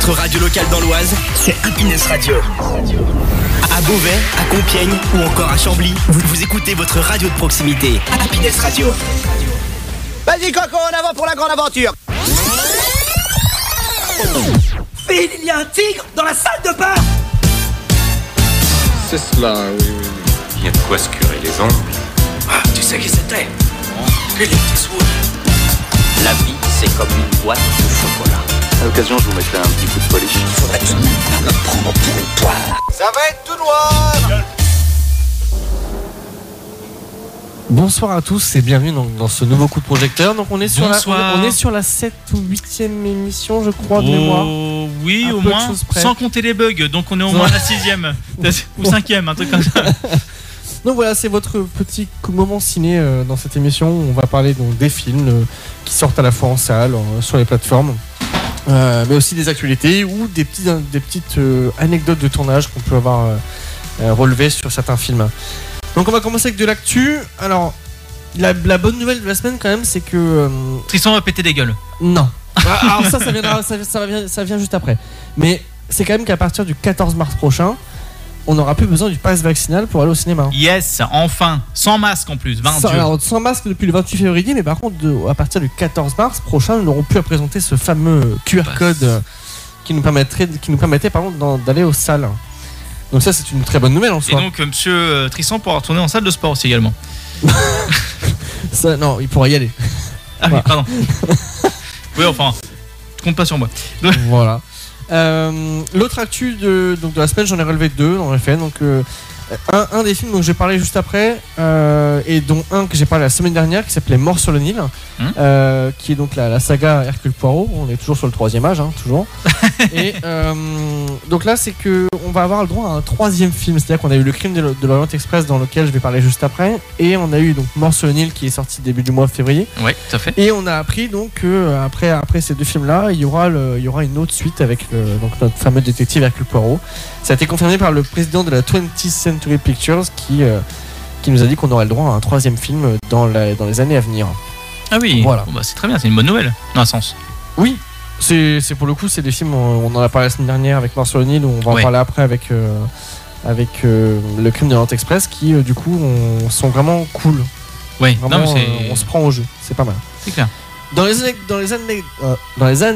Votre radio locale dans l'Oise, c'est Happiness Radio. À Beauvais, à Compiègne ou encore à Chambly, vous, vous écoutez votre radio de proximité. Happiness Radio. Vas-y Coco, en avant pour la grande aventure Phil, il y a un tigre dans la salle de bain C'est cela, oui, oui. Il y a de quoi se curer les ongles. Ah, tu sais qui c'était? Il était sourd. La vie, c'est comme une boîte de chocolat. À l'occasion, je vous mettrai un petit coup de polish. Faudrait tout de même pas me prendre pour une poire. Ça va être tout noir Bonsoir à tous et bienvenue dans, dans ce nouveau coup de projecteur. Donc on est sur, la, Bonsoir. on est, on est sur la 7 ou 8 émission je crois de mémoire. Oh, oui, Un au moins, sans compter les bugs. Donc on est au moins à la sixième ou cinquième, un truc comme ça. Donc voilà c'est votre petit moment ciné euh, dans cette émission. On va parler donc des films euh, qui sortent à la fois en salle, sur les plateformes. Euh, mais aussi des actualités ou des, petits, des petites euh, anecdotes de tournage qu'on peut avoir euh, relevées sur certains films. Donc on va commencer avec de l'actu. Alors la, la bonne nouvelle de la semaine quand même c'est que Tristan va péter des gueules. Non. Ah, Alors ça, ça, viendra- ça, ça vient, ça vient juste après. Mais c'est quand même qu'à partir du 14 mars prochain, on n'aura plus besoin du pass vaccinal pour aller au cinéma. Yes, enfin, sans masque en plus. 20 Sans, alors, sans masque depuis le 28 février, mais par contre, de- à partir du 14 mars prochain, nous n'aurons plus à présenter ce fameux QR Pass. code euh, qui nous permettrait, qui nous permettait d'aller aux salles. Donc ça, c'est une très bonne nouvelle en Et soi. donc, euh, monsieur euh, Tristan pourra retourner en salle de sport aussi également. Ça, non, il pourra y aller. Ah oui, Voilà. pardon. oui, enfin, je compte pas sur moi. voilà. Euh, L'autre actu de, donc de la semaine, j'en ai relevé deux en effet. Donc, euh, un, un des films dont j'ai parlé juste après, euh, et dont un que j'ai parlé la semaine dernière, qui s'appelait Mort sur le Nil, Hmm. euh, qui est donc la, la saga Hercule Poirot. On est toujours sur le troisième âge, hein, toujours. et euh, donc là, c'est que on va avoir le droit à un troisième film. C'est-à-dire qu'on a eu le crime de, l'O- de l'Orient Express, dans lequel je vais parler juste après, et on a eu donc Mort sur le Nil, qui est sorti début du mois de février. Ouais, tout à fait. Et on a appris donc que euh, après, après ces deux films-là, il y aura le- il y aura une autre suite avec le- donc notre fameux détective Hercule Poirot. Ça a été confirmé par le président de la 20th Century Pictures qui euh, qui nous a dit qu'on aurait le droit à un troisième film dans, la- dans les années à venir. Ah oui, Voilà. Bon, bah, c'est très bien, c'est une bonne nouvelle, dans un sens. Oui, c'est pour le coup, c'est des films. On, on en a parlé la semaine dernière avec Mort sur le Nil. On va Ouais. en parler après avec euh, avec euh, le crime de l'Orient Express qui du coup on- sont vraiment cool. Euh, on se prend au jeu. C'est pas mal. c'est clair. Dans les dans les dans les an-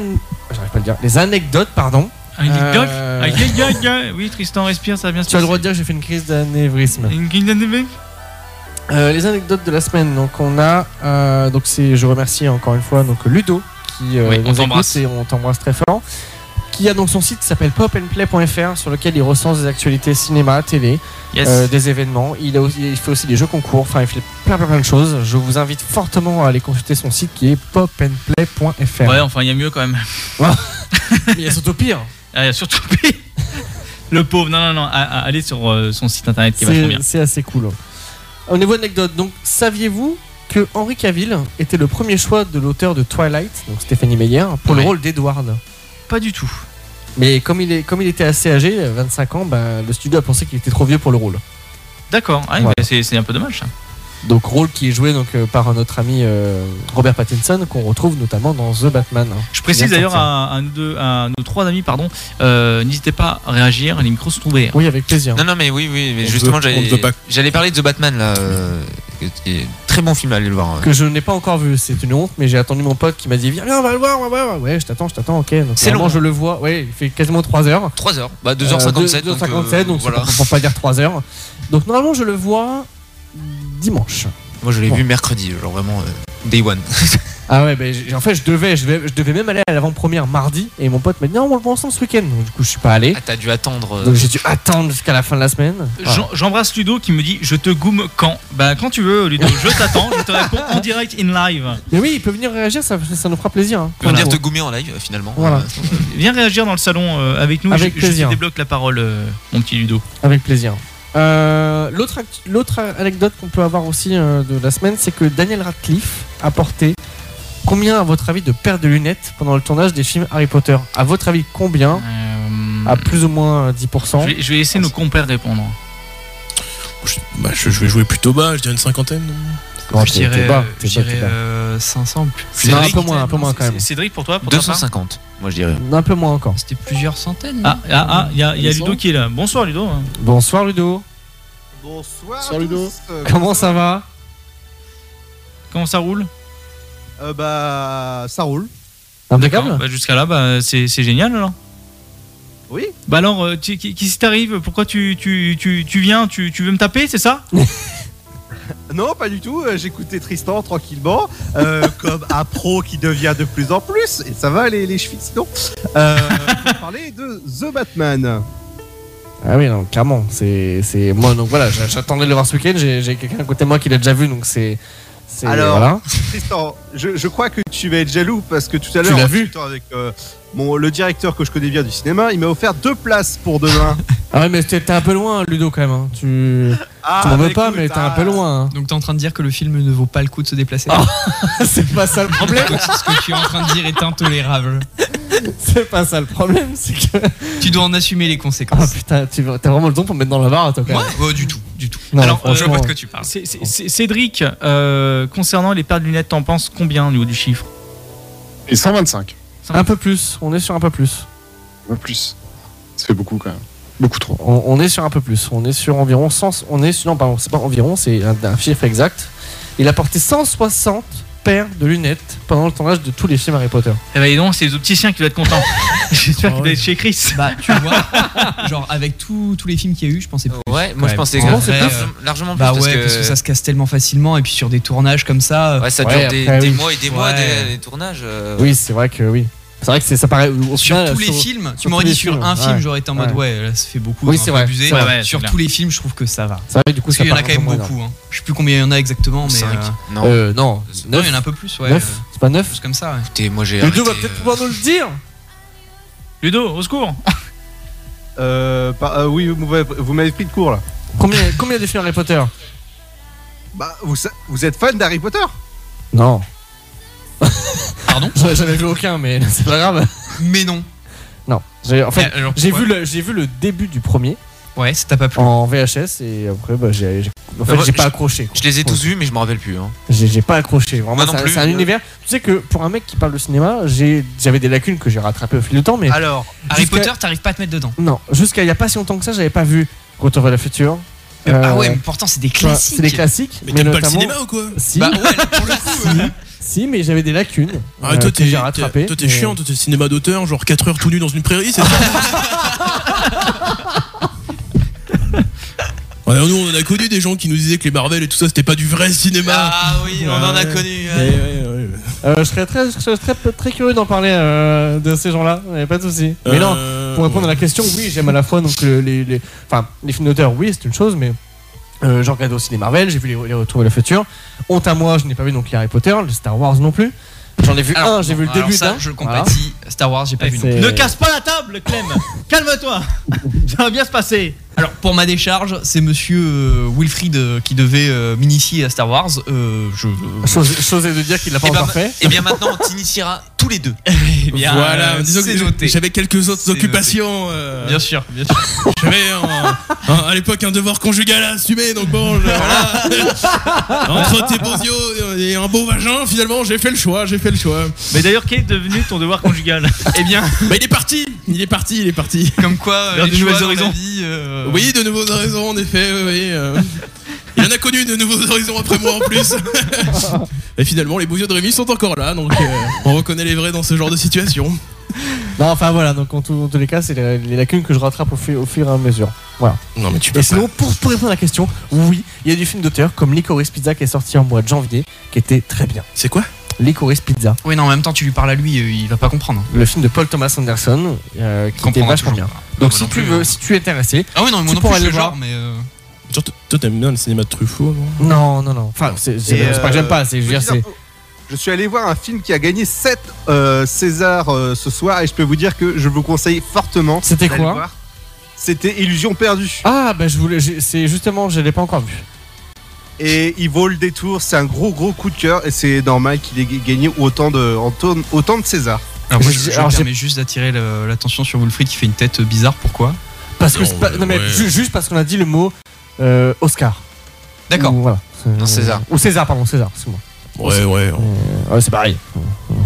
j'arrive pas à le dire. Les anecdotes, pardon. Aïe, aïe, aïe, Euh, aïe, aïe, aïe, aïe. Oui, Tristan, respire, ça va bien se Tu as le droit de dire que j'ai fait une crise d'anévrisme. Une de bec Euh, les anecdotes de la semaine. Donc on a, euh, donc c'est, je remercie encore une fois donc Ludo qui euh, Oui, on nous et on t'embrasse très fort. Qui a donc son site qui s'appelle popandplay.fr sur lequel il recense des actualités cinéma, télé, Yes. euh, des événements. Il, a aussi- il fait aussi des jeux concours. Enfin, il fait plein plein plein de choses. Je vous invite fortement à aller consulter son site qui est popandplay.fr. Ouais, enfin, il y a mieux quand même. Mais il y a surtout pire. Ah, a surtout le pauvre. Non, non, non. Allez sur euh, son site internet qui C'est bien. c'est assez cool. Au niveau anecdote, donc saviez-vous que Henry Cavill était le premier choix de l'auteur de Twilight, donc Stéphanie Meyer, pour le rôle d'Edward? Pas du tout. Mais comme il, est, comme il était assez âgé, 25 ans, bah, le studio a pensé qu'il était trop vieux pour le rôle. D'accord. Ah, Voilà. bah, c'est un peu dommage ça. Donc rôle qui est joué donc, euh, par notre ami euh, Robert Pattinson, qu'on retrouve notamment dans The Batman. Je précise d'ailleurs à, à à nos trois amis, pardon, euh, n'hésitez pas à réagir, les micros sont ouverts. Oui, avec plaisir. Non, non, mais oui, oui, mais On justement, j'allais parler de The Batman là. euh, qui est très bon film, allez le voir. Que je n'ai pas encore vu, c'est une honte, mais j'ai attendu mon pote qui m'a dit Viens, viens, on va le voir, on va le voir. Ouais, je t'attends, je t'attends, ok. C'est normalement, long. je le vois, ouais, il fait quasiment 3 heures. 3 heures, bah 2h57. Euh, donc, 2h57, euh, donc, voilà. pour pas dire 3 heures. Donc normalement je le vois dimanche. Moi je l'ai Bon. vu mercredi, genre vraiment euh, day one. Ah ouais, ben, en fait je devais, je, devais, je devais même aller à l'avant-première mardi et mon pote m'a dit non on le voit ensemble ce week-end. Donc du coup je suis pas allé. Ah, t'as dû attendre. euh, Donc j'ai dû attendre jusqu'à la fin de la semaine. Voilà. J'embrasse Ludo qui me dit Je te goume quand? Bah, quand tu veux, Ludo, je t'attends, je te réponds en direct in live. Mais oui, il peut venir réagir, ça, ça nous fera plaisir. hein. on va Voilà. dire te goumer en live finalement. Voilà. Euh, Viens réagir dans le salon euh, avec nous, Avec je, je te plaisir. débloque la parole, euh, mon petit Ludo. Avec plaisir. Euh, L'autre anecdote qu'on peut avoir aussi euh, de la semaine, c'est que Daniel Radcliffe a porté combien, à votre avis, de paires de lunettes pendant le tournage des films Harry Potter? À votre avis, combien? Euh, À plus ou moins 10%. je, vais, je vais laisser nos compères répondre. Je, bah, je, je vais jouer plutôt bas, je dirais une cinquantaine. Non, je t'es- dirais, bas, euh, je dirais euh, 500 ou plus. Non, un Cédric, peu moins, un peu moins quand même. Cédric, pour toi, pour ta part 250, moi je dirais. Un peu moins encore. C'était plusieurs centaines. Ah, ah, ah, il y a, il y a Ludo qui est là. Bonsoir Ludo. Bonsoir Ludo. Bonsoir. Bonsoir, Ludo. Euh, Comment ça va Comment ça roule euh, Bah, ça roule. Impeccable D'accord. Bah, Jusqu'à là, bah, c'est c'est génial alors. Oui. Bah alors, euh, qu'est-ce qui t'arrive? Pourquoi tu, tu, tu, tu viens? Tu, tu veux me taper, c'est ça? Non, pas du tout. euh, J'écoutais Tristan tranquillement, euh, comme un pro qui devient de plus en plus. Et ça va les, les chevilles sinon. Euh, va parler de The Batman. Ah oui, non, clairement. C'est, moi. Donc voilà, j'a- j'attendais de le voir ce week-end. J'ai quelqu'un à côté de moi qui l'a déjà vu, donc c'est. C'est Alors, voilà. Tristan, je, je crois que tu vas être jaloux parce que tout à Tu l'heure, l'as en vu avec euh, mon, le directeur que je connais bien du cinéma, il m'a offert deux places pour demain. Ah ouais, mais t'es, t'es un peu loin, Ludo, quand même. hein. Tu. Ah, m'en veux pas, écoute, mais t'es un ah, peu loin. hein. Donc t'es en train de dire que le film ne vaut pas le coup de se déplacer Ah. c'est pas ça le problème. Ce que tu es en train de dire est intolérable. c'est pas ça le problème. C'est que. Tu dois en assumer les Ah conséquences. putain, tu, t'as vraiment le don pour me mettre dans la barre, toi, quand Ouais, même. ouais, du tout, du tout. Non, Alors, Je vois pas de quoi tu parles. Cédric, euh, concernant les paires de lunettes, t'en penses combien au niveau du chiffre? Et 125. Un peu plus. On est sur un peu plus. Pas plus. Ça fait beaucoup quand même. Beaucoup trop. On, on est sur un peu plus. On est sur environ 100. On est sur, non, pardon, c'est pas environ, c'est un, un chiffre exact. Il a porté 160 paires de lunettes pendant le tournage de tous les films Harry Potter. Eh ben, dis donc, c'est les opticiens qui doivent être contents. J'espère qu'il doit être chez Chris. Bah, tu vois, genre avec tous tous les films qu'il y a eu, je pensais plus. Ouais, moi je pensais En grave- vrai, euh, largement plus Bah parce, ouais, que... parce que ça se casse tellement facilement et puis sur des tournages comme ça. Ouais, ça Ouais, dure des, après, des oui. mois et des mois, Ouais. des, tournages. euh, Oui, c'est vrai que oui. C'est vrai que c'est, ça paraît. Sur final, tous les sur- films, tu m'aurais dit sur films, un film, ouais. j'aurais été en mode Ouais. ouais, là ça fait beaucoup. Oui, c'est vrai, abusé. sur tous les films, je trouve que ça va. C'est vrai, du coup, Parce ça qu'il y en a quand même beaucoup. Hein. Je sais plus combien il y en a exactement, mais. euh, Non, Euh, non, Non, 9. il y en a un peu plus, ouais. 9 C'est pas 9 C'est comme ça, ouais. écoutez, moi j'ai Ludo va peut-être euh, pouvoir nous le dire Ludo, au secours. Euh, euh, oui, vous m'avez- pris de court là. Combien, combien de films Harry Potter? Bah, vous, sa- vous êtes fan d'Harry Potter? Non. Pardon J'en ai vu aucun, mais c'est pas grave. Mais non. Non. J'ai, en fait, alors, j'ai pourquoi vu, le, j'ai vu le début du premier Ouais, ça t'a pas plu. en VHS et après, bah, j'ai, j'ai- en fait, Bah, j'ai pas accroché. quoi. Je les ai tous vus, mais je me rappelle plus. Hein. J'ai, j'ai pas accroché. Vraiment, Moi non c'est, un- plus. c'est un univers. Tu sais que pour un mec qui parle de cinéma, j'ai, j'avais des lacunes que j'ai rattrapées au fil du temps, mais Alors, Harry jusqu'à- Potter, t'arrives pas à te mettre dedans. non, jusqu'à il y a pas si longtemps que ça, j'avais pas vu Retour vers le futur. ah Euh, ouais, mais pourtant c'est des tu vois, classiques. C'est des classiques. Mais t'aimes pas le notamment- cinéma ou quoi? Si, Bah ouais, là, pour le coup. si, euh, si, mais j'avais des lacunes. Ah, euh, toi, que t'es, j'ai t'es- rattrapées. toi, t'es mais- chiant, toi, t'es cinéma d'auteur, genre 4 heures tout nu dans une prairie, c'est ça Ouais, nous, on en a connu des gens qui nous disaient que les Marvel et tout ça, c'était pas du vrai cinéma. Ah oui, on en a connu. Ouais, ouais, ouais. Euh, je serais très, je serais très, très curieux d'en parler euh, de ces gens-là, pas de souci. Mais non, Euh, pour répondre à la question, oui, j'aime à la fois donc le- les, les, enfin, les films d'auteur, oui, c'est une chose, mais euh, j'ai regardé aussi les Marvel, j'ai vu les, les Retours vers le futur. Honte à moi, je n'ai pas vu donc les Harry Potter, les Star Wars non plus. J'en ai vu Alors, un, j'ai vu le début d'un. Je Voilà. compatis. Star Wars, j'ai pas vu non plus. Ne casse pas la table, Clem. Calme-toi. Ça va bien se passer. Alors pour ma décharge, c'est Monsieur euh, Wilfried euh, qui devait euh, m'initier à Star Wars. Euh, je. Chose, chose est de dire qu'il l'a pas Et ben, encore fait. Et bien maintenant, on t'initiera tous les deux. Eh bien, voilà, euh, disons c'est que noté. j'avais quelques autres occupations. euh, Bien sûr, bien sûr. J'avais à l'époque un devoir conjugal à assumer, donc bon, je- voilà. Entre tes beaux yeux et un beau vagin, finalement, j'ai fait le choix, j'ai fait le choix. Mais d'ailleurs, quel est devenu ton devoir conjugal? Eh bien, Bah, il est parti, il est parti, il est parti. comme quoi, Vers les de choix nouvelles dans la horizons. vie, euh, Oui, de nouveaux horizons, en effet, oui, oui. euh. Il en a connu de nouveaux horizons après moi en plus. et finalement, les beaux yeux de Rémi sont encore là, donc euh, on reconnaît les vrais dans ce genre de situation. Non, enfin voilà, donc en, tout- en tous les cas, c'est les, les lacunes que je rattrape au, fur- au fur et à mesure. Voilà. Non, mais tu peux Et sinon, pour, pour répondre à la question, oui, il y a du film d'auteur comme Licorice Pizza qui est sorti en mois de janvier, qui était très bien. C'est quoi? Licorice Pizza, Oui, non, en même temps, tu lui parles à lui, euh, il va pas comprendre. le film de Paul Thomas Anderson, euh, qui était vachement bien. Donc si non tu veux, hein. si tu es intéressé, Ah oui, non, mais moi tu non pourras plus, je aller le voir. genre, mais. euh, Genre, toi, t'aimes bien le cinéma de Truffaut non? Non, non, non. Enfin, c'est pas que j'aime euh, pas, c'est je veux dire, petite c'est. info, Je suis allé voir un film qui a gagné 7 César euh, ce soir et je peux vous dire que je vous conseille fortement. C'était quoi? C'était Illusion perdue. Ah, bah je voulais, c'est justement, je l'ai pas encore vu. Et il vaut le détour, c'est un gros gros coup de cœur et c'est normal qu'il ait gagné autant de, autant de César. Alors, moi, Je- alors, permets juste d'attirer l'attention sur Wilfried qui fait une tête bizarre. Pourquoi? Parce que Non, pas- non mais ouais. juste parce qu'on a dit le mot euh, Oscar. D'accord. Ou, voilà. Non, César. Ou César, pardon, César, c'est moi. Ouais, ouais. Ouais, c'est pareil.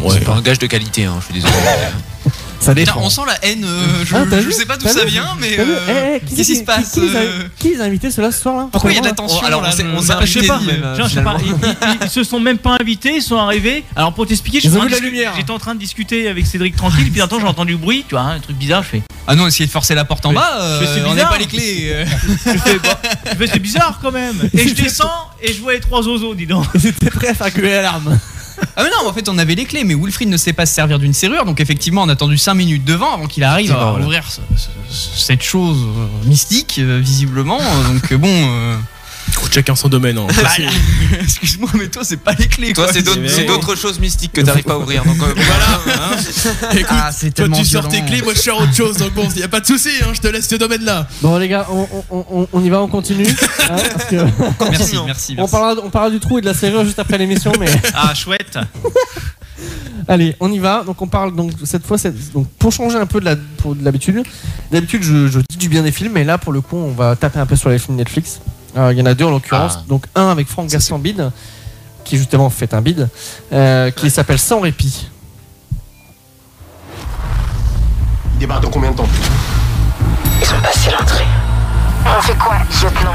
C'est pas un gage de qualité, hein, je suis désolé. Ça Putain, dépend. on sent la haine. euh, je, Ah, je sais pas d'où ça vu vient, mais euh, Eh, eh, qui qu'est-ce qui se passe qui, qui les a- euh, qui les a invités ceux-là ce soir-là Pourquoi il y a de la tension alors, là on s'est- je- sais pas, je sais ils, ils- ils se sont même pas invités, ils sont arrivés. Alors pour t'expliquer, j'étais en train la de discu- lumière. J'étais en train de discuter avec Cédric tranquille, puis d'un temps j'ai entendu le bruit, tu vois, un truc bizarre, je fais. Ah non, essayez de forcer la porte en bas, euh, on n'a pas les clés. Je fais, bah, c'est bizarre quand même. Et je descends et je vois les trois oiseaux, dis donc. J'étais prêt à faire gueuler l'alarme. Ah mais non, en fait on avait les clés, mais Wilfried ne sait pas se servir d'une serrure, donc effectivement on a attendu 5 minutes devant avant qu'il arrive à ouvrir ce- ce- cette chose euh, mystique, euh, visiblement. Donc euh, bon... euh, chacun son domaine. hein. bah, Excuse-moi, mais toi c'est pas les clés. Toi, c'est d'autres choses mystiques que t'arrives pas à ouvrir. Donc, euh, voilà. hein. Écoute, Ah, c'est toi tellement tu sors tes clés, moi je sors autre chose. Donc bon, y a pas de souci, hein, je te laisse ce domaine-là. Bon les gars, on, on- on- on y va, on continue. hein, parce que Merci, merci, on, merci. parlera, on parlera du trou et de la serrure juste après l'émission, mais Ah, chouette. allez, on y va. Donc on parle donc cette fois, donc pour changer un peu de la- pour de l'habitude. D'habitude, je, je dis du bien des films, mais là pour le coup, on va taper un peu sur les films Netflix. Euh, Il y en a deux en l'occurrence. Ah. Donc un avec Franck Gastambide, qui justement fait un bide, euh, qui s'appelle Sans répit. Il débarque dans combien de temps? Ils ont passé l'entrée. On fait quoi, lieutenant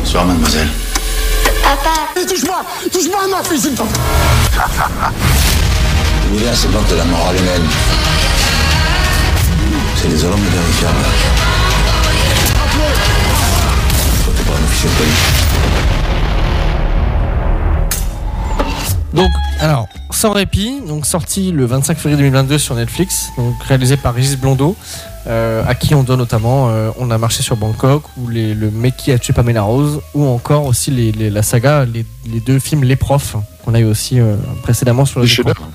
Bonsoir, mademoiselle. Papa touche-moi Touche-moi, ma fille, s'il te plaît L'hiver, c'est de la morale humaine. C'est désolant de vérifier Toi, t'es pas un officier de police. Donc, alors, Sans répit, donc sorti le 25 février 2022 sur Netflix, donc réalisé par Régis Blondeau, euh, à qui on doit notamment euh, On a marché sur Bangkok, ou les- Le mec qui a tué Pamela Rose, ou encore aussi les- les- la saga, les, les deux films Les Profs, qu'on a eu aussi euh, précédemment sur le Des Décompte. chefs-d'œuvre.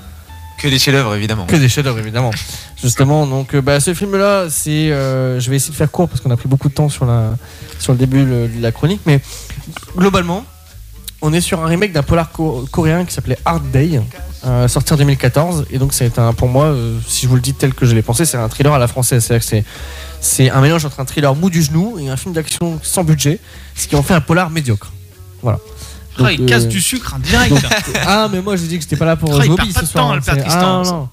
Que des chefs-d'œuvre, évidemment. Que des chefs-d'œuvre, évidemment. Justement, donc euh, bah, ce film-là, c'est, euh, je vais essayer de faire court parce qu'on a pris beaucoup de temps sur, la, sur le début de la chronique, mais globalement, on est sur un remake d'un polar co- coréen qui s'appelait Hard Day, euh, sorti en 2014, et donc c'est un, pour moi, euh, si je vous le dis tel que je l'ai pensé, c'est un thriller à la française, c'est-à-dire que c'est un mélange entre un thriller mou du genou et un film d'action sans budget, ce qui en fait un polar médiocre. Voilà. Ah, il casse euh, du sucre hein, direct. donc, ah, mais moi j'ai dit que j'étais pas là pour Ah, il perd pas ce de soir. temps, hein, Tristan, ah, ça. non.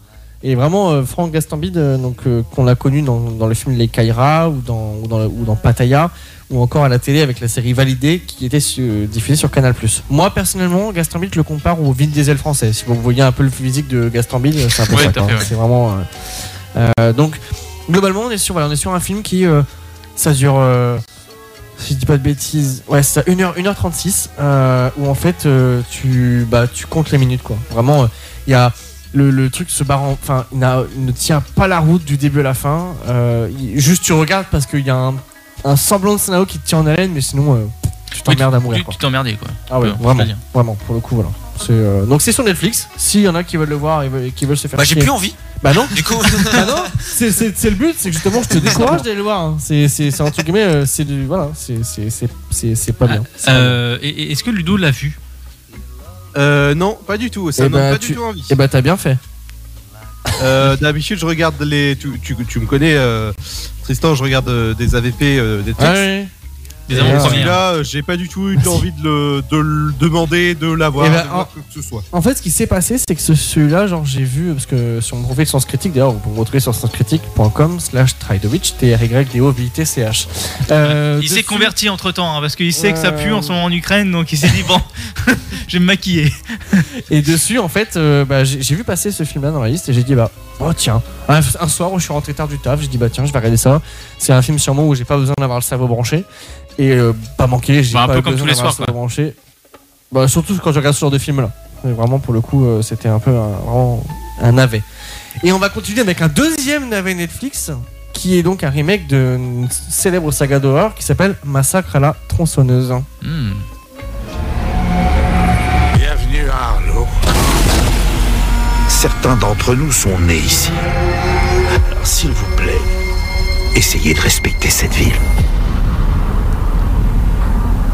Et vraiment, euh, Franck Gastambide, euh, donc, euh, qu'on l'a connu dans, dans le film Les Kaira ou dans, ou, dans, ou dans Pattaya, ou encore à la télé avec la série Validée qui était su- diffusée sur Canal. Moi personnellement, Gastambide, je le compare au Vin Diesel français. Si vous voyez un peu le physique de Gastambide, c'est un peu Ouais, ça. à ouais. C'est vraiment. donc, globalement, on est sur, voilà, on est sur un film qui. ça dure. si je dis pas de bêtises, ouais, c'est ça, 1h, 1h36, euh, où en fait tu, bah, tu comptes les minutes, quoi. Vraiment, il y a le, le truc se barre, en- enfin, il, ne tient pas la route du début à la fin. euh, il- juste tu regardes parce qu'il y a un, un semblant de scénario qui te tient en haleine, mais sinon euh, tu t'emmerdes à mourir. Tu t'emmerdais quoi. Ah ouais, vraiment, vraiment, pour le coup, voilà. Euh, donc c'est sur Netflix. S'il y en a qui veulent le voir et qui veulent se faire. Bah, j'ai plus envie. Bah non. Du coup, Bah non, c'est, le but, c'est justement je te décourage d'aller le voir. hein. C'est, entre guillemets, euh, c'est du, voilà, c'est, c'est, pas bien. Pas bien. Euh, Est-ce que Ludo l'a vu? Euh, non, pas du tout. Ça Eh donne bah, pas tu- du tout envie. Eh bah t'as bien fait. Euh, D'habitude, je regarde les. Tu, tu, tu me connais, euh, Tristan, je regarde euh, des AVP euh, des Ah ouais. Des celui-là, euh, j'ai pas du tout eu envie de le, de le demander, de l'avoir, Eh ben, de voir en- quoi que ce soit. En fait, ce qui s'est passé, c'est que ce- celui-là, genre, j'ai vu, parce que sur mon profil Sens Critique, d'ailleurs, vous pouvez me retrouver sur senscritique.com slash Tridovich, t r y d o v i t c h Euh, Il s'est converti entre temps parce qu'il sait que ça pue en ce moment en Ukraine donc il s'est dit bon je vais me maquiller. Et dessus, en fait, euh, bah, j'ai vu passer ce film-là dans la liste et j'ai dit, bah, oh tiens, un, un soir où je suis rentré tard du taf, j'ai dit, bah tiens, je vais regarder ça. C'est un film sûrement où j'ai pas besoin d'avoir le cerveau branché. Et euh, pas manquer, j'ai Bah, un pas peu comme besoin d'avoir le cerveau branché. Bah, surtout quand je regarde ce genre de film-là. Et Vraiment, pour le coup, euh, c'était un peu un, vraiment un navet. Et on va continuer avec un deuxième navet Netflix qui est donc un remake d'une célèbre saga d'horreur qui s'appelle Massacre à la tronçonneuse. Hmm. Certains d'entre nous sont nés ici. Alors, s'il vous plaît, essayez de respecter cette ville.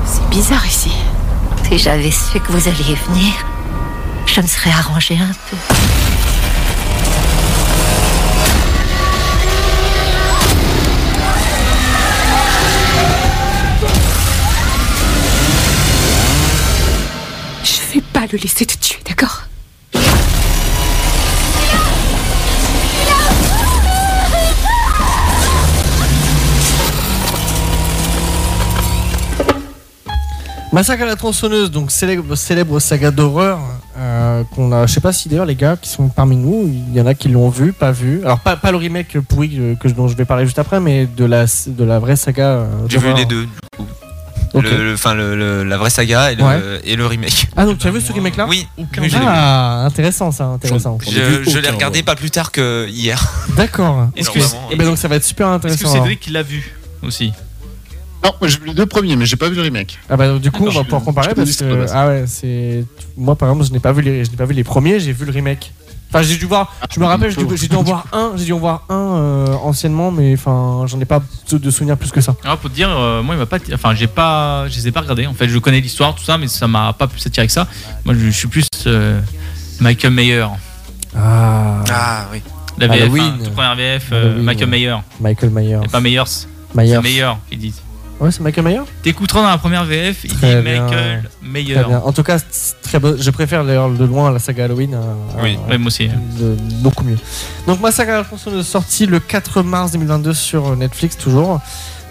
C'est bizarre ici. Si j'avais su que vous alliez venir, je me serais arrangé un peu. Je vais pas le laisser te tuer, d'accord? Massacre à la tronçonneuse, donc célèbre, célèbre saga d'horreur euh, qu'on a. Je sais pas si d'ailleurs les gars qui sont parmi nous, il y en a qui l'ont vu, pas vu. Alors pas, pas le remake pourri que, que- dont je vais parler juste après, mais de la de la vraie saga. euh, J'ai vu les deux. du coup. Le- le- Enfin, le, le- la vraie saga et le, Ouais. et le remake. Ah donc tu as vu ce remake là Oui, vu. Ah intéressant ça, intéressant. Je, je l'ai regardé pas plus tard que hier. D'accord. Est-ce que Eh ben donc ça va être super Est-ce intéressant. que alors. Cédric l'a vu aussi? Non, moi j'ai vu les deux premiers, mais j'ai pas vu le remake. Ah bah du coup on va pouvoir comparer parce que ah ouais c'est moi par exemple je n'ai pas vu les je n'ai pas vu les premiers j'ai vu le remake enfin j'ai dû voir je me rappelle j'ai dû, j'ai dû en voir un j'ai dû en voir un euh, anciennement mais enfin j'en ai pas de de souvenirs plus que ça Alors pour te dire, euh, moi il m'a pas, enfin j'ai pas, je les ai pas regardés. En fait, je connais l'histoire, tout ça, mais ça m'a pas plus attiré que ça. Moi, je, je suis plus euh, Michael Mayer. ah Ah oui. La VF, Halloween. hein, toute première VF, euh, Michael. Mayer. Michael Et pas. Myers. C'est Mayer, ils disent. Ouais c'est Michael Myers T'écouteras dans la première VF, il Très dit bien. Michael Mayer. très bien en tout cas très beau je préfère d'ailleurs de loin la saga Halloween à- à- Oui, ouais, moi aussi. de- beaucoup mieux. Donc Massacre à la tronçonneuse sorti le 4 mars 2022 sur Netflix toujours.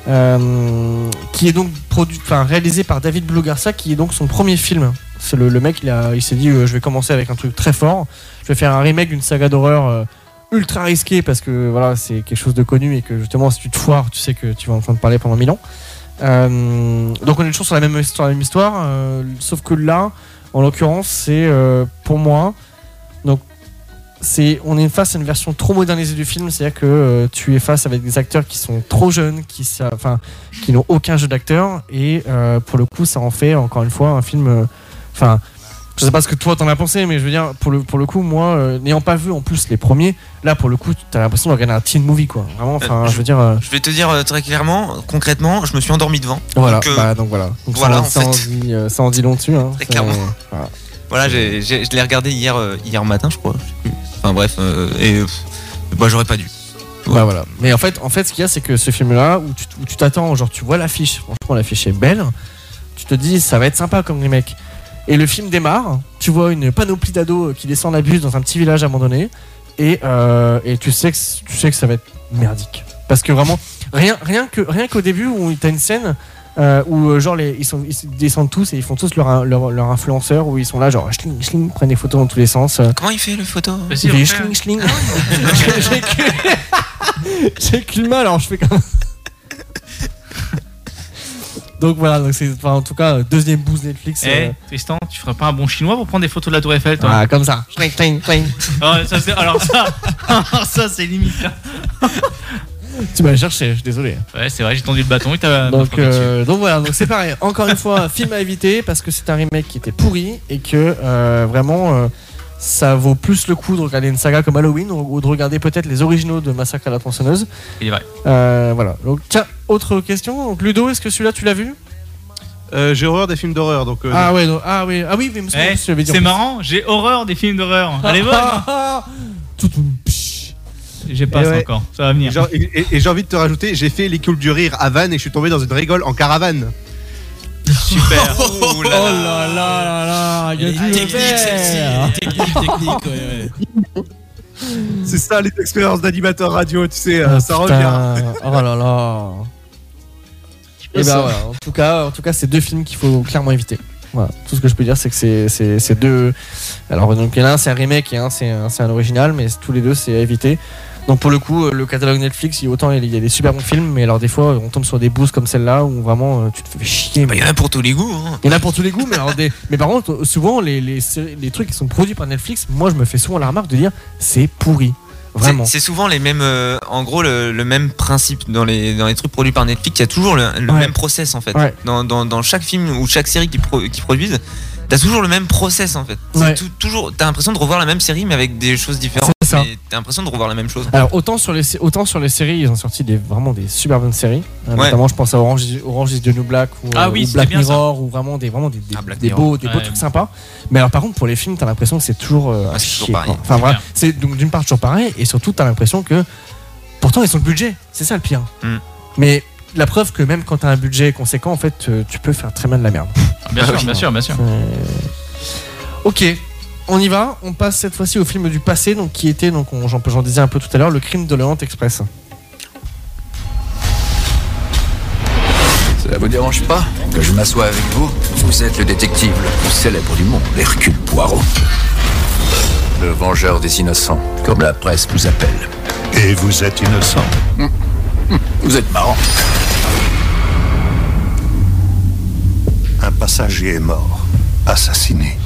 Euh, qui est donc produit, enfin réalisé par David Blue Garcia, qui est donc son premier film. C'est le, le mec, il, a, il s'est dit, euh, je vais commencer avec un truc très fort. Je vais faire un remake d'une saga d'horreur euh, ultra risquée parce que voilà, c'est quelque chose de connu et que justement, si tu te foires, tu sais que tu vas en train de parler pendant mille ans. Euh, donc on est toujours sur la même histoire, la même histoire euh, sauf que là, en l'occurrence, c'est euh, pour moi, donc c'est on est face à une version trop modernisée du film, c'est-à-dire que tu es face avec des acteurs qui sont trop jeunes, qui enfin qui n'ont aucun jeu d'acteur et pour le coup ça en fait encore une fois un film enfin je sais pas ce que toi t'en as pensé mais je veux dire pour le pour le coup moi euh, n'ayant pas vu en plus les premiers là pour le coup t'as l'impression de regarder un teen movie quoi vraiment enfin Euh, je veux dire euh, Je vais te dire euh, très clairement, concrètement, je me suis endormi devant. voilà Donc, bah, donc voilà donc voilà, ça, en ça fait. en dit, ça en dit long dessus hein. Très C'est- clairement. voilà. Je l'ai regardé hier, hier matin, je crois. Enfin bref, euh, et bah, j'aurais pas dû. Bah voilà. Mais en fait, en fait, ce qu'il y a, c'est que ce film-là, où tu où tu t'attends, genre tu vois l'affiche, franchement l'affiche est belle, tu te dis ça va être sympa comme remake. Et le film démarre, tu vois une panoplie d'ados qui descendent la bus dans un petit village abandonné, et, euh, et tu sais que tu sais que ça va être merdique. Parce que vraiment, rien, rien que rien qu'au début où t'as une scène. euh, où euh, genre les, ils, sont, ils descendent tous et ils font tous leur, leur, leur influenceur où ils sont là genre schling schling prennent des photos dans tous les sens euh, Comment il fait le photo? Il fait schling schling. J'ai- j'ai que- j'ai qu'une main alors je fais comme donc voilà donc c'est enfin, en tout cas euh, deuxième boost Netflix Eh, euh, Tristan, tu ferais pas un bon chinois pour prendre des photos de la Tour Eiffel, toi ah, comme ça c'est- Alors ça, alors ça c'est limite. hein. tu m'as cherché je suis désolé Ouais, c'est vrai, j'ai tendu le bâton et t'as. donc, euh, donc voilà, donc c'est pareil. Encore une fois, film à éviter parce que c'est un remake qui était pourri et que euh, vraiment euh, ça vaut plus le coup de regarder une saga comme Halloween ou, ou de regarder peut-être les originaux de Massacre à la tronçonneuse. Il est vrai. Euh, voilà. Donc tiens, autre question. Donc Ludo, est-ce que celui-là tu l'as vu? Euh, J'ai horreur des films d'horreur, donc. euh, Ah ouais, donc- ah oui, ah oui, mais Eh, c'est marrant, j'ai horreur des films d'horreur. Elle est bonne. J'ai pas ça ouais. encore, ça va venir. Genre- et et- et j'ai envie de te rajouter, j'ai fait l'école du rire à Vannes et je suis tombé dans une rigole en caravane. Super. Oh là là là là, il y a du Technique, celle-ci. Technique, technique, ouais, ouais. C'est ça les expériences d'animateur radio, tu sais, euh, Ah, ça putain. revient. Oh là là. Et Ça. ben voilà, en tout cas, en tout cas, c'est deux films qu'il faut clairement éviter. Voilà, tout ce que je peux dire, c'est que c'est- deux. Alors, donc, il y en a un, c'est un remake et un, c'est un, c'est un original, mais tous les deux, c'est à éviter. Donc, pour le coup, euh, le catalogue Netflix, il, autant il y a des super bons films, mais alors des fois, on tombe sur des boosts comme celle-là où vraiment euh, tu te fais chier. Bah, il y en a pour tous les goûts. hein. Il y en a pour tous les goûts, mais, alors des- mais par contre, souvent, les, les, séries- les trucs qui sont produits par Netflix, moi, je me fais souvent la remarque de dire c'est pourri. Vraiment. C'est souvent les mêmes, euh, en gros, le, le même principe dans les, dans les trucs produits par Netflix. Il y a toujours le, le Ouais. même process en fait. Ouais. Dans, dans, dans chaque film ou chaque série qu'ils pro- produisent, t'as toujours le même process en fait. Ouais. tout- toujours, t'as l'impression de revoir la même série mais avec des choses différentes. Ça. t'as l'impression de revoir la même chose. Alors autant sur les autant sur les séries, ils ont sorti des vraiment des super bonnes séries. Euh, Ouais. Notamment, je pense à Orange, is- Orange is the New Black ou, Ah oui, ou c'était Black ça. Mirror ou vraiment des vraiment des, des, Mirror. beaux des beaux Ouais. trucs sympas. Mais alors par contre pour les films, t'as l'impression que c'est toujours euh, à c'est toujours chier, pareil. Enfin C'est voilà, clair. c'est donc d'une part toujours pareil et surtout t'as l'impression que pourtant ils ont le budget. C'est ça le pire. Mm. Mais la preuve que même quand t'as un budget conséquent, en fait, euh, tu peux faire très mal de la merde. Bien sûr, bien sûr, bien sûr. Ok, on y va. On passe cette fois-ci au film du passé, donc qui était, donc on- j'en j'en disais un peu tout à l'heure, le crime de l'Orient Express. Ça vous dérange pas que je m'assoie avec vous? Vous êtes le détective le plus célèbre du monde, Hercule Poirot. Le vengeur des innocents, comme la presse vous appelle. Et vous êtes innocent. Vous êtes marrant. Un passager est mort, assassiné.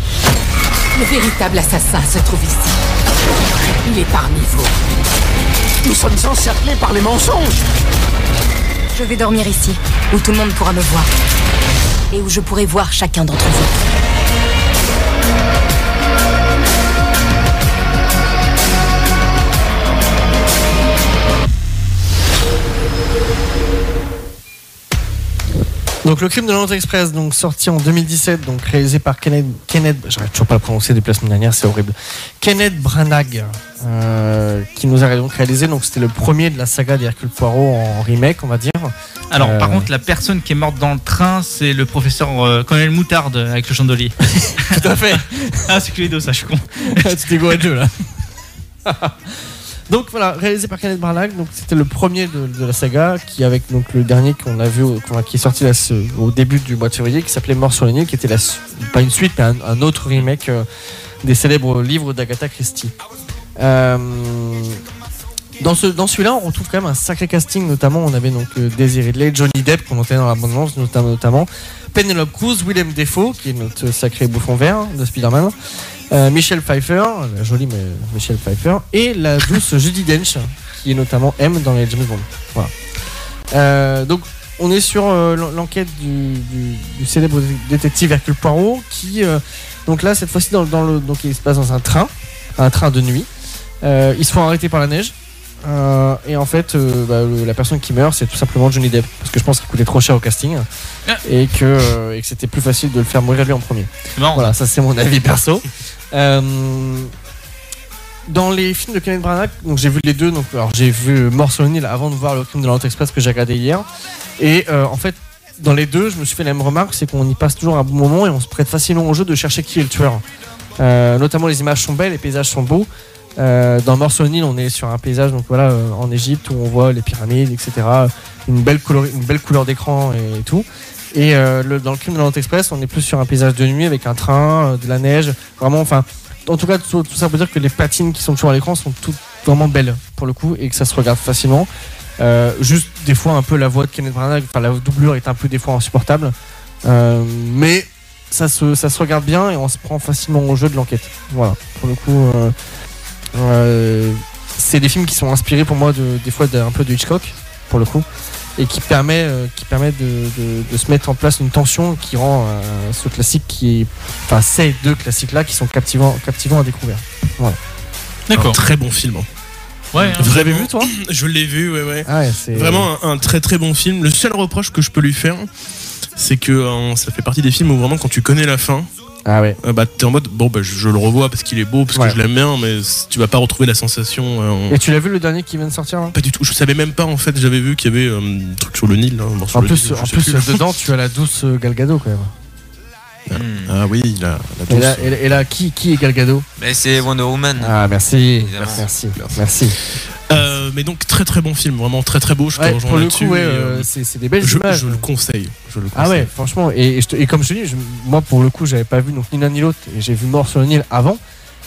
Le véritable assassin se trouve ici. Il est parmi vous. Nous sommes encerclés par les mensonges Je vais dormir ici, où tout le monde pourra me voir. Et où je pourrai voir chacun d'entre vous. Donc le crime de l'Orient Express, donc sorti en 2017, donc réalisé par Kenneth, Kenneth j'arrive toujours pas à le prononcer depuis la semaine dernière, c'est horrible. Kenneth Branagh, euh, qui nous a donc réalisé, donc c'était le premier de la saga d'Hercule Poirot en remake, on va dire. Alors, Euh, par contre, la personne qui est morte dans le train, c'est le professeur euh, Colonel Moutarde avec le chandelier. Tout à fait. ah, c'est que les deux, ça, je suis con. tu t'es gouré de jeu là. donc voilà, réalisé par Kenneth Branagh, donc c'était le premier de, la saga, qui avec donc le dernier qu'on a vu, qui est sorti au début du mois de février, qui s'appelait Mort sur le Nil, qui était pas une suite, mais un, autre remake euh, des célèbres livres d'Agatha Christie. Euh, dans, ce, dans celui-là, on retrouve quand même un sacré casting, notamment on avait donc euh, Daisy Ridley, Johnny Depp qu'on entendait dans l'abondance, notamment, notamment. Penelope Cruz, Willem Dafoe, qui est notre sacré bouffon vert de Spider-Man, euh, Michelle Pfeiffer, la jolie mais Michelle Pfeiffer, et la douce Judy Dench, qui est notamment M dans les James Bond. Voilà. Euh, donc on est sur euh, l'en- l'enquête du, du- du célèbre détective Hercule Poirot, qui euh, donc là cette fois-ci dans, dans le donc il se passe dans un train, un train de nuit. Euh, ils se font arrêter par la neige. Euh, et en fait, euh, bah, le- la personne qui meurt, c'est tout simplement Johnny Depp. Parce que je pense qu'il coûtait trop cher au casting. Et que, euh, et que c'était plus facile de le faire mourir lui en premier. marrant, voilà, ça c'est mon avis perso. Euh, dans les films de Kenneth Branagh, donc j'ai vu les deux. Donc, alors j'ai vu Mort sur le avant de voir le crime de l'Orient Express que j'ai regardé hier. Et euh, en fait, dans les deux, je me suis fait la même remarque, c'est qu'on y passe toujours un bon moment et on se prête facilement au jeu de chercher qui est le tueur. Euh, notamment les images sont belles, les paysages sont beaux. Dans Mort sur le on est sur un paysage donc voilà en Égypte où on voit les pyramides, etc. Une belle, colori- une belle couleur d'écran et, tout. Et euh, dans le crime de l'Orient Express, on est plus sur un paysage de nuit avec un train, euh, de la neige. Vraiment, enfin, en tout cas, tout, ça veut dire que les patines qui sont toujours à l'écran sont toutes vraiment belles pour le coup et que ça se regarde facilement. Euh, juste des fois un peu la voix de Kenneth Branagh, enfin la doublure est un peu des fois insupportable, mais ça se, ça se regarde bien et on se prend facilement au jeu de l'enquête. Voilà, pour le coup, c'est des films qui sont inspirés pour moi de, des fois d'un peu de Hitchcock, pour le coup, et qui permet, euh, qui permet de, de- de se mettre en place une tension qui rend euh, ce classique qui est, enfin ces deux classiques là qui sont captivants, captivants à découvrir. Voilà. Un très bon film. hein. Ouais, hein. Vous l'avez vu toi Je l'ai vu, ouais, ouais. Ah ouais, Vraiment un, un très très bon film. Le seul reproche que je peux lui faire, c'est que euh, ça fait partie des films où vraiment quand tu connais la fin, ah ouais. euh, bah t'es en mode bon bah je, je le revois parce qu'il est beau, parce Ouais. que je l'aime bien, mais c- tu vas pas retrouver la sensation. euh, Et tu l'as vu le dernier qui vient de sortir là? Pas du tout. Je savais même pas en fait. J'avais vu qu'il y avait euh, un truc sur le Nil. sur En le plus, Nil, je en sais plus plus. dedans, tu as la douce euh, Galgado quand même. Ah oui, la, la Et là, et là- et là, qui, qui est Galgado Mais c'est Wonder Woman. Ah, merci. Évidemment. Merci. Merci. Euh, mais donc très très bon film, vraiment très très beau. Je te Ouais, pour le coup, ouais, et, euh, c'est c'est des belles je, images. je le conseille. Je le Ah ouais, franchement. Et, et je te- et comme je te dis, je- moi pour le coup, j'avais pas vu donc, ni l'un ni l'autre. Et j'ai vu Mort sur le Nil avant.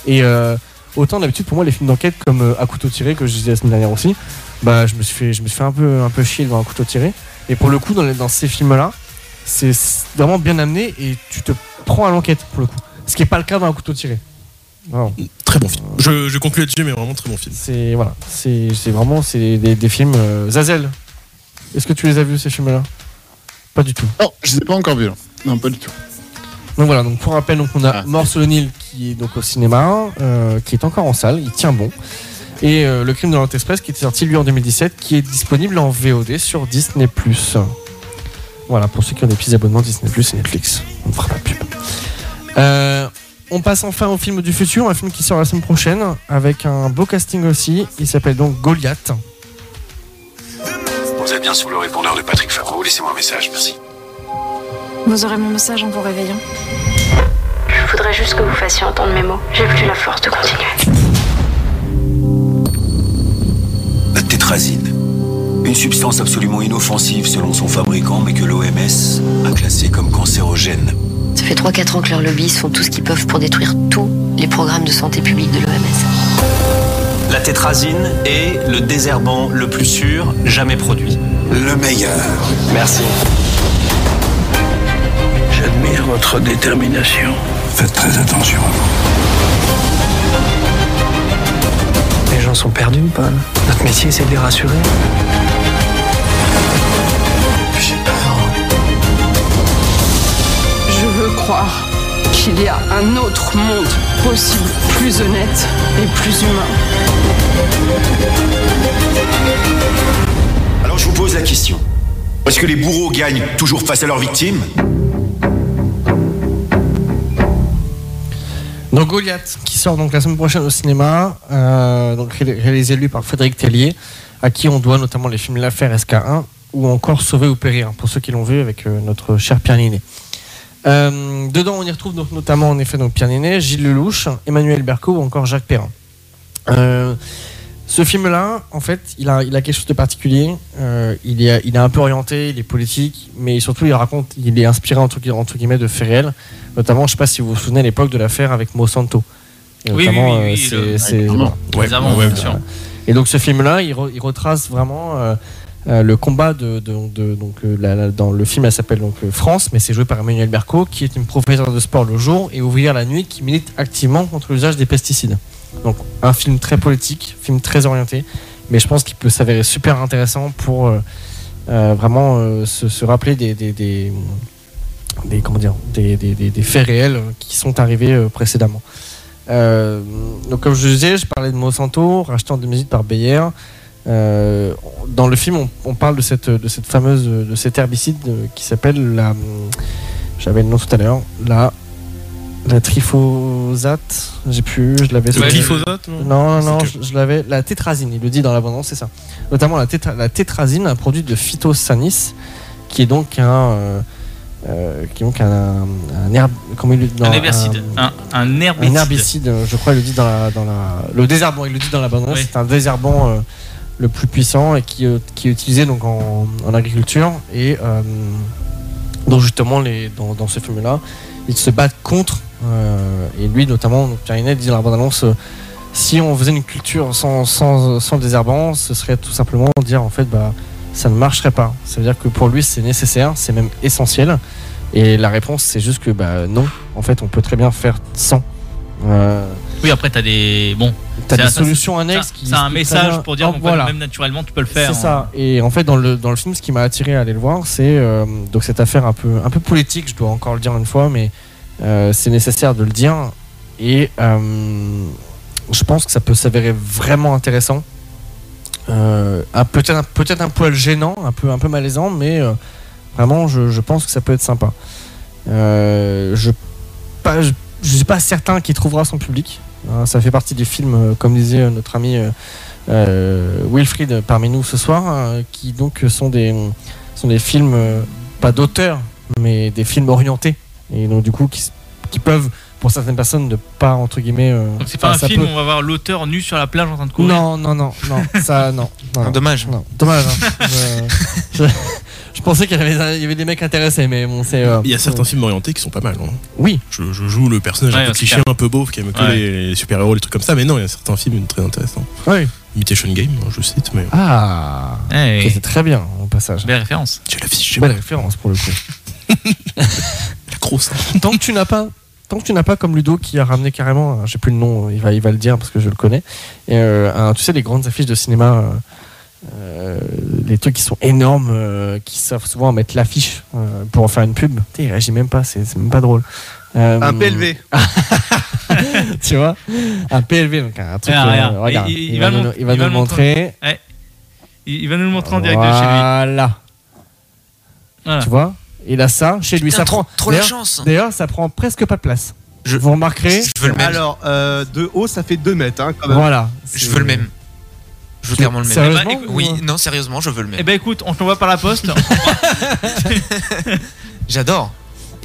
Et euh, autant d'habitude, pour moi, les films d'enquête comme euh, À couteau tiré, que je disais la semaine dernière aussi, bah je me suis fait, je me suis fait un peu, un peu chier devant Un couteau tiré. Et pour le coup, dans, les- dans ces films-là, c'est c'est vraiment bien amené et tu te prends à l'enquête pour le coup. Ce qui est pas le cas dans Un couteau tiré. Très bon film. Je, je conclue là-dessus, mais vraiment très bon film. C'est voilà, c'est c'est vraiment c'est des, des films. euh, Zazel, est-ce que tu les as vus ces films-là? Pas du tout. Non, je les ai pas encore vus. là. Non, pas du tout. Donc voilà, donc pour rappel, donc on a Mort sur le Nil qui est donc au cinéma, euh, qui est encore en salle, il tient bon. Et euh, Le Crime de l'Orient Express qui était sorti lui en 2017, qui est disponible en VOD sur Disney+. Voilà, pour ceux qui ont des petits abonnements Disney+, et Netflix. On ne fera pas de pub. Euh, on passe enfin au film du futur, un film qui sort la semaine prochaine, avec un beau casting aussi. Il s'appelle donc Goliath. Vous êtes bien sur le répondeur de Patrick Favreau. Laissez-moi un message, merci. Vous aurez mon message en vous réveillant. Je voudrais juste que vous fassiez entendre mes mots. J'ai plus la force de continuer. La tétrazine. Une substance absolument inoffensive selon son fabricant, mais que l'OMS a classée comme cancérogène. Ça fait 3-4 ans que leurs lobbies font tout ce qu'ils peuvent pour détruire tous les programmes de santé publique de l'OMS. La tétrazine est le désherbant le plus sûr jamais produit. Le meilleur. Merci. J'admire votre détermination. Faites très attention. Les gens sont perdus, Paul. Notre métier, c'est de les rassurer. Croire qu'il y a un autre monde possible, plus honnête et plus humain. Alors je vous pose la question. Est-ce que les bourreaux gagnent toujours face à leurs victimes? Donc Goliath, qui sort donc la semaine prochaine au cinéma, euh, donc ré- réalisé lui par Frédéric Tellier, à qui on doit notamment les films L'affaire SK1 ou encore Sauver ou périr, pour ceux qui l'ont vu avec euh, notre cher Pierre Ninet. Euh, dedans, on y retrouve donc notamment en effet donc Pierre Ninet, Gilles Lelouch, Emmanuel Berco ou encore Jacques Perrin. Euh, ce film-là, en fait, il a, il a quelque chose de particulier. Euh, il, est, il est un peu orienté, il est politique, mais surtout, il raconte, il est inspiré entre, gui- entre guillemets de faits réels. Notamment, je sais pas si vous vous souvenez à l'époque de l'affaire avec Monsanto. Et Oui, notamment, oui, c'est-. Et donc, ce film-là, il, re- il retrace vraiment euh, le combat euh, dans le film, elle s'appelle donc euh, France, mais c'est joué par Emmanuel Berco, qui est une professeure de sport le jour et ouvrière la nuit, qui milite activement contre l'usage des pesticides. Donc, un film très politique, film très orienté, mais je pense qu'il peut s'avérer super intéressant pour vraiment se, rappeler des, comment dire, des, faits réels qui sont arrivés précédemment. Donc comme je disais, je parlais de Monsanto, racheté en 2018 par Bayer. Euh, dans le film, on, on parle de cette, de cette fameuse, de cet herbicide euh, qui s'appelle la, j'avais le nom tout à l'heure, la, la triphosate. J'ai plus, je l'avais. Le glyphosate, non Non, non, non, C'est je, je l'avais. La tétrazine, il le dit dans l'abondance, c'est ça. Notamment la, tétra- la tétrazine, un produit de phytosanis, qui est donc un, euh, euh, qui est donc un, un herbe, comment il le dit Un herbicide. Un, un herbicide. un herbicide, je crois, il le dit dans la, dans la le désherbant, il le dit dans l'abondance, Oui. c'est un désherbant euh, le plus puissant et qui, euh, est utilisé donc en, agriculture et euh, donc justement les, dans, ce film-là, ils se battent contre euh, et lui notamment, Pierre Ninet dit dans la bande-annonce, euh, si on faisait une culture sans, sans, sans désherbant, ce serait tout simplement dire en fait bah ça ne marcherait pas. Ça veut dire que pour lui c'est nécessaire, c'est même essentiel. Et la réponse c'est juste que bah non, en fait on peut très bien faire sans. Oui, après, t'as des. Bon. T'as des un- solutions annexes qui C'est un message pour dire Oh, voilà. même naturellement, tu peux le faire. C'est hein. ça. Et en fait, dans le, dans le film, ce qui m'a attiré à aller le voir, c'est euh, donc cette affaire un peu, un peu politique, je dois encore le dire une fois, mais euh, c'est nécessaire de le dire. Et euh, je pense que ça peut s'avérer vraiment intéressant. Peut-être, un- peut-être un poil gênant, un peu, un peu malaisant, mais vraiment, je, je pense que ça peut être sympa. Je pas, je, je suis pas certain qu'il trouvera son public. Hein, ça fait partie des films, euh, comme disait euh, notre ami euh, Wilfried parmi nous ce soir, euh, qui donc sont des, sont des films, pas d'auteur, mais des films orientés. Et donc du coup, qui, qui peuvent, pour certaines personnes, ne pas, entre guillemets... euh, Donc, c'est pas enfin, un film peut- où on va voir l'auteur nu sur la plage en train de courir? non, non, non, non, ça, non. non, non. dommage. Non, dommage. hein. je, je- je pensais qu'il y avait, il y avait des mecs intéressés, mais bon, c'est. euh, Il y a certains films orientés qui sont pas mal. hein. Oui. Je, je joue le personnage Ouais, un peu cliché, clair. un peu beauf, qui aime que Ouais. les, les super-héros, les trucs comme ça. Mais non, il y a certains films très intéressants. Oui. Imitation Game, hein, je cite, mais. Ah Ça, C'est très bien, au passage. Belle référence. J'ai l'affiche. Belle référence pour le coup. La grosse. hein. tant que tu n'as pas tant que tu n'as pas comme Ludo qui a ramené carrément euh, j'ai plus le nom il va il va le dire parce que je le connais et, euh, un- tu sais les grandes affiches de cinéma euh, les trucs qui sont énormes euh, qui savent souvent mettre l'affiche euh, pour en faire une pub Putain, il réagit même pas c'est même pas drôle Euh, Un PLV. tu vois? Un PLV, donc un truc. Ah, euh, regarde. Il- il, il va va nous, le il va nous le montrer. Ouais. Il, il va nous le montrer en direct de chez lui. Voilà. Tu vois? Il a ça chez lui. Ça trop- prend. trop la chance. D'ailleurs, ça prend presque pas de place. Vous remarquerez? Alors, euh, de haut, ça fait 2 mètres, hein, quand même. Voilà. Je veux le même. Je veux clairement le même. Sérieusement, Eh ben, écoute- Oui, non, sérieusement, je veux le Eh même. ben écoute, on te l'envoie par la poste. J'adore.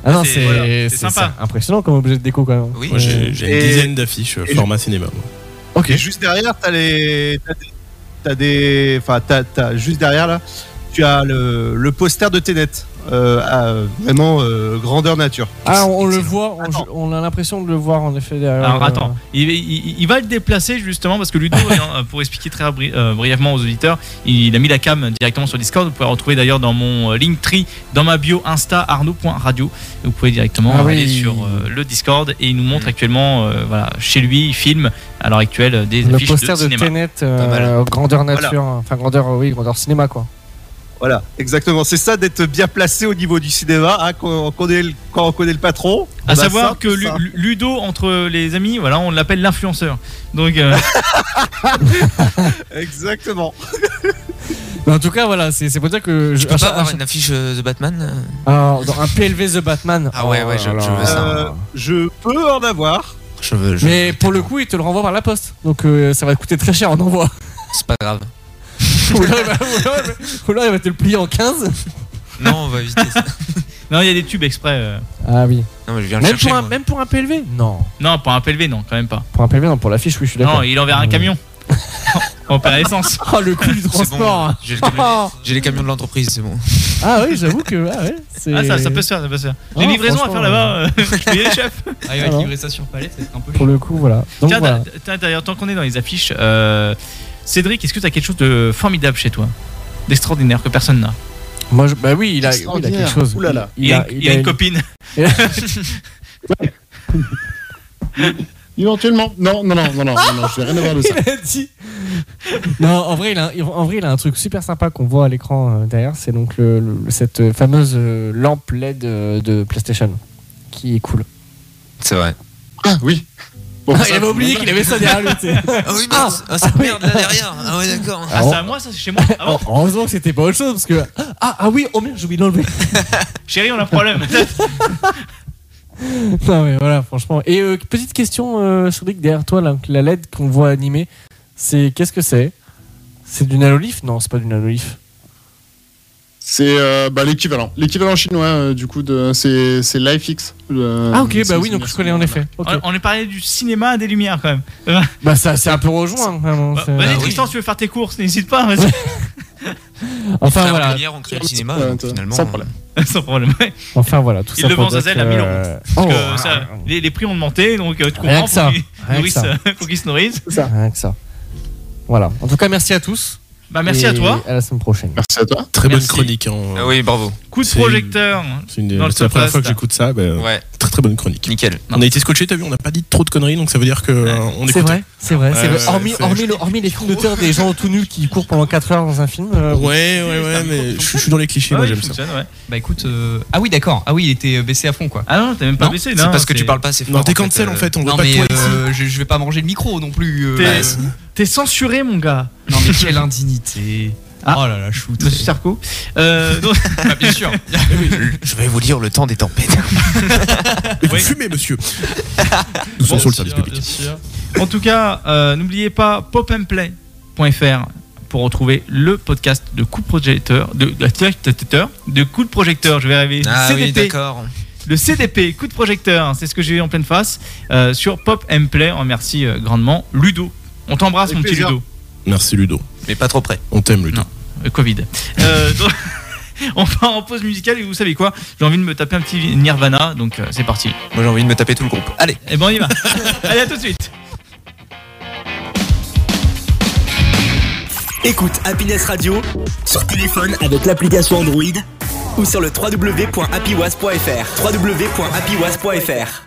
Ah non, C'est- c'est voilà, sympa. c'est impressionnant comme objet de déco quand même. Oui. Moi, j'ai une dizaine d'affiches euh, format cinéma. Ok. Et juste derrière, t'as les. T'as des. T'as des. Enfin, t'as, t'as- juste derrière là, tu as le, le poster de Tenet. Euh, à, vraiment euh, grandeur nature. Ah, on, on le voit, on, on a l'impression de le voir en effet derrière. Alors euh, attends, il, il- il va le déplacer justement parce que Ludo, euh, pour expliquer très bri- euh, brièvement aux auditeurs, il a mis la cam directement sur Discord. Vous pouvez la retrouver d'ailleurs dans mon Linktree, dans ma bio Insta arnaud.radio. Vous pouvez directement Ah aller oui. sur euh, le Discord et il nous montre actuellement, euh, voilà, chez lui, il filme à l'heure actuelle des Le affiches poster de de, cinéma. Tenet, euh, grandeur Voilà. nature, enfin grandeur, oui, grandeur cinéma quoi. Voilà, exactement. C'est ça d'être bien placé au niveau du cinéma. hein, quand, on connaît le, quand on connaît le patron. À a savoir ça, que Lu- ça. Ludo entre les amis, voilà, on l'appelle l'influenceur. Donc euh, Exactement. Mais en tout cas, voilà, c'est c'est pour dire que. Je peux pas avoir une affiche euh, de Batman euh Alors, dans un PLV The Batman. Ah ouais, ouais, je- je veux ça. Euh, je peux en avoir. Je veux. je- Mais pour le coup, il te le renvoie par la poste. Donc euh, ça va te coûter très cher en envoi. C'est pas grave. Ou, alors, il va, il il te le plier en 15. Non, on va éviter ça. non, il y a des tubes exprès. euh. Ah oui. Non, mais je viens le Même chercher. pour, un, moi. même pour un PLV Non. Non, pour un PLV, non, quand même pas. Pour un PLV, non, pour l'affiche, oui, je suis d'accord. Non, il enverra un camion. on perd l'essence. Oh, le coût du C'est bon, transport. j'ai le camion- J'ai les camions de l'entreprise, c'est bon. ah oui, j'avoue que. Ah, ouais, c'est- Ah, ça, ça peut se faire, ça peut se faire. Les Ah, livraisons à franchement, faire là-bas, euh, je peux y aller, chef. Ah, il va Alors. livrer ça sur palette, être un peu Pour le coup, voilà. Donc Tiens, voilà. t'as- t'as- d'ailleurs, tant qu'on est dans les affiches, euh, Cédric, est-ce que tu as quelque chose de formidable chez toi? D'extraordinaire que personne n'a Moi, je- bah oui, il a, oui, il a quelque chose. Ouh là là. il, a, il a une copine. Éventuellement. Non, non, non, non, non, non, je vais rien avoir de ça. Il a dit. Non, en vrai, il a, en vrai, il a un truc super sympa qu'on voit à l'écran euh, derrière. C'est donc le, le- cette fameuse euh, lampe LED euh, de PlayStation qui est cool. C'est vrai. Ah oui. Bon, Ah, ça, il avait oublié qu'il avait ça derrière lui. tu sais. Ah oui, merde. Ah, cette merde là derrière. Ah ouais, d'accord. Ah, c'est à moi, ça, c'est chez moi. Ah bon Heureusement que c'était pas autre chose parce que. Ah, ah oui, oh merde, j'ai oublié de l'enlever. Chérie, on a un problème. non, mais voilà, franchement. Et euh, petite question, euh, Cédric, derrière toi, là, la LED qu'on voit animée, c'est qu'est-ce que c'est? C'est du nanolith Non, c'est pas du nanolith. C'est euh, bah, l'équivalent. L'équivalent chinois, euh, du coup, de c'est c'est LifeX. euh, ah, ok, c'est- bah oui, donc je connais en effet. Ok. On, on est parlé du cinéma des lumières quand même. Euh, Bah, ça, c'est un peu rejoint, vraiment. bah, c'est- Vas-y, oui. Tristan, si tu veux faire tes courses, n'hésite pas. vas-y. Enfin, voilà. lumière, on crée le cinéma, donc, finalement. sans problème. Sans problème. ouais. Enfin, voilà, tout Il ça. le pour vend dire Zazel à que- 1000 euros. Parce Oh, que ça, les, les prix ont augmenté, donc euh, tu comprends. Rien que ça. faut qu'ils Rien que nourrissent, ça. euh, faut qu'ils se nourrissent. Rien que ça. Voilà. En tout cas, merci à tous. Bah, merci Et à toi. À la semaine prochaine. Merci à toi. Très Merci. bonne chronique. hein. Ah oui, bravo. Coup de C'est- projecteur. C'est une- Dans le c'est la première fois que j'écoute ça. bah, Ouais, Très très bonne chronique. nickel. On a été scotché, t'as vu, on n'a pas dit trop de conneries, donc ça veut dire que euh, on C'est écoute. vrai, c'est vrai, c'est Ouais, vrai. ouais, hormis, c'est- hormis, le- hormis les films d'auteur des gens tout nus qui courent pendant 4 heures dans un film. euh, Ouais, ouais, ouais, mais je je suis dans les clichés, Ouais, moi il j'aime ça. fonctionne, ouais. Bah écoute, euh, ah oui d'accord, ah oui il était baissé à fond quoi. Ah non, t'as même pas Non, baissé. C'est non, parce que tu parles pas assez fort. Non, t'es cancel en fait, on veut Non pas de mais toi ici. euh, je, je vais pas manger le micro non plus. euh, T'es- euh, T'es censuré, mon gars. non mais quelle indignité. Ah. Oh là là, shoot. Monsieur Sarko. Euh, donc- Bah, bien sûr. Je vais vous lire le temps des tempêtes. Vous Oui. fumez, monsieur Nous sommes Bon, sur le service bien public. sûr. En tout cas, euh, n'oubliez pas popandplay.fr pour retrouver le podcast de coup de projecteur, de, de, de coup de projecteur. Je vais arriver. Ah oui, CDP. d'accord. le CDP, coup de projecteur, c'est ce que j'ai eu en pleine face euh, sur Pop and Play. On remercie euh, grandement Ludo. On t'embrasse, mon petit. Ludo. Merci Ludo. Mais pas trop près. On t'aime Ludo. Non. Euh, Covid. Euh, donc, on part en pause musicale et vous savez quoi? J'ai envie de me taper un petit Nirvana, donc euh, c'est parti. Moi j'ai envie de me taper tout le groupe. Allez. Et ben on y va. Allez, à tout de suite. Écoute Happiness Radio sur téléphone avec l'application Android ou sur le www.happywas.fr. www.happywas.fr.